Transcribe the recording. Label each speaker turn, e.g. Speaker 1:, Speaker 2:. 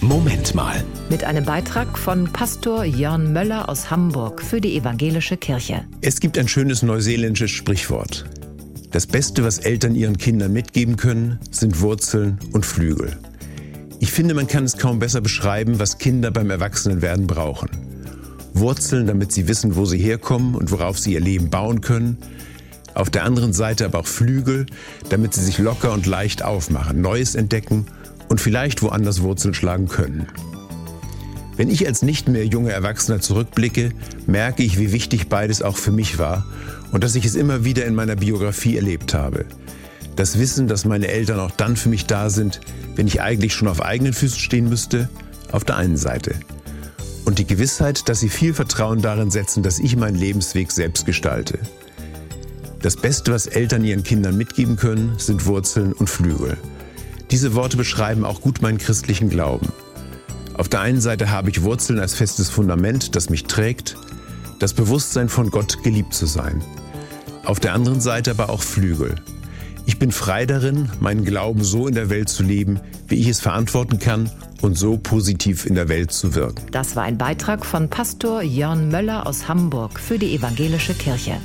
Speaker 1: Moment mal.
Speaker 2: Mit einem Beitrag von Pastor Jörn Möller aus Hamburg für die Evangelische Kirche.
Speaker 1: Es gibt ein schönes neuseeländisches Sprichwort. Das Beste, was Eltern ihren Kindern mitgeben können, sind Wurzeln und Flügel. Ich finde, man kann es kaum besser beschreiben, was Kinder beim Erwachsenenwerden brauchen. Wurzeln, damit sie wissen, wo sie herkommen und worauf sie ihr Leben bauen können. Auf der anderen Seite aber auch Flügel, damit sie sich locker und leicht aufmachen, Neues entdecken und vielleicht woanders Wurzeln schlagen können. Wenn ich als nicht mehr junger Erwachsener zurückblicke, merke ich, wie wichtig beides auch für mich war und dass ich es immer wieder in meiner Biografie erlebt habe. Das Wissen, dass meine Eltern auch dann für mich da sind, wenn ich eigentlich schon auf eigenen Füßen stehen müsste, auf der einen Seite. Und die Gewissheit, dass sie viel Vertrauen darin setzen, dass ich meinen Lebensweg selbst gestalte. Das Beste, was Eltern ihren Kindern mitgeben können, sind Wurzeln und Flügel. Diese Worte beschreiben auch gut meinen christlichen Glauben. Auf der einen Seite habe ich Wurzeln als festes Fundament, das mich trägt, das Bewusstsein von Gott geliebt zu sein. Auf der anderen Seite aber auch Flügel. Ich bin frei darin, meinen Glauben so in der Welt zu leben, wie ich es verantworten kann und so positiv in der Welt zu wirken.
Speaker 2: Das war ein Beitrag von Pastor Jörn Möller aus Hamburg für die Evangelische Kirche.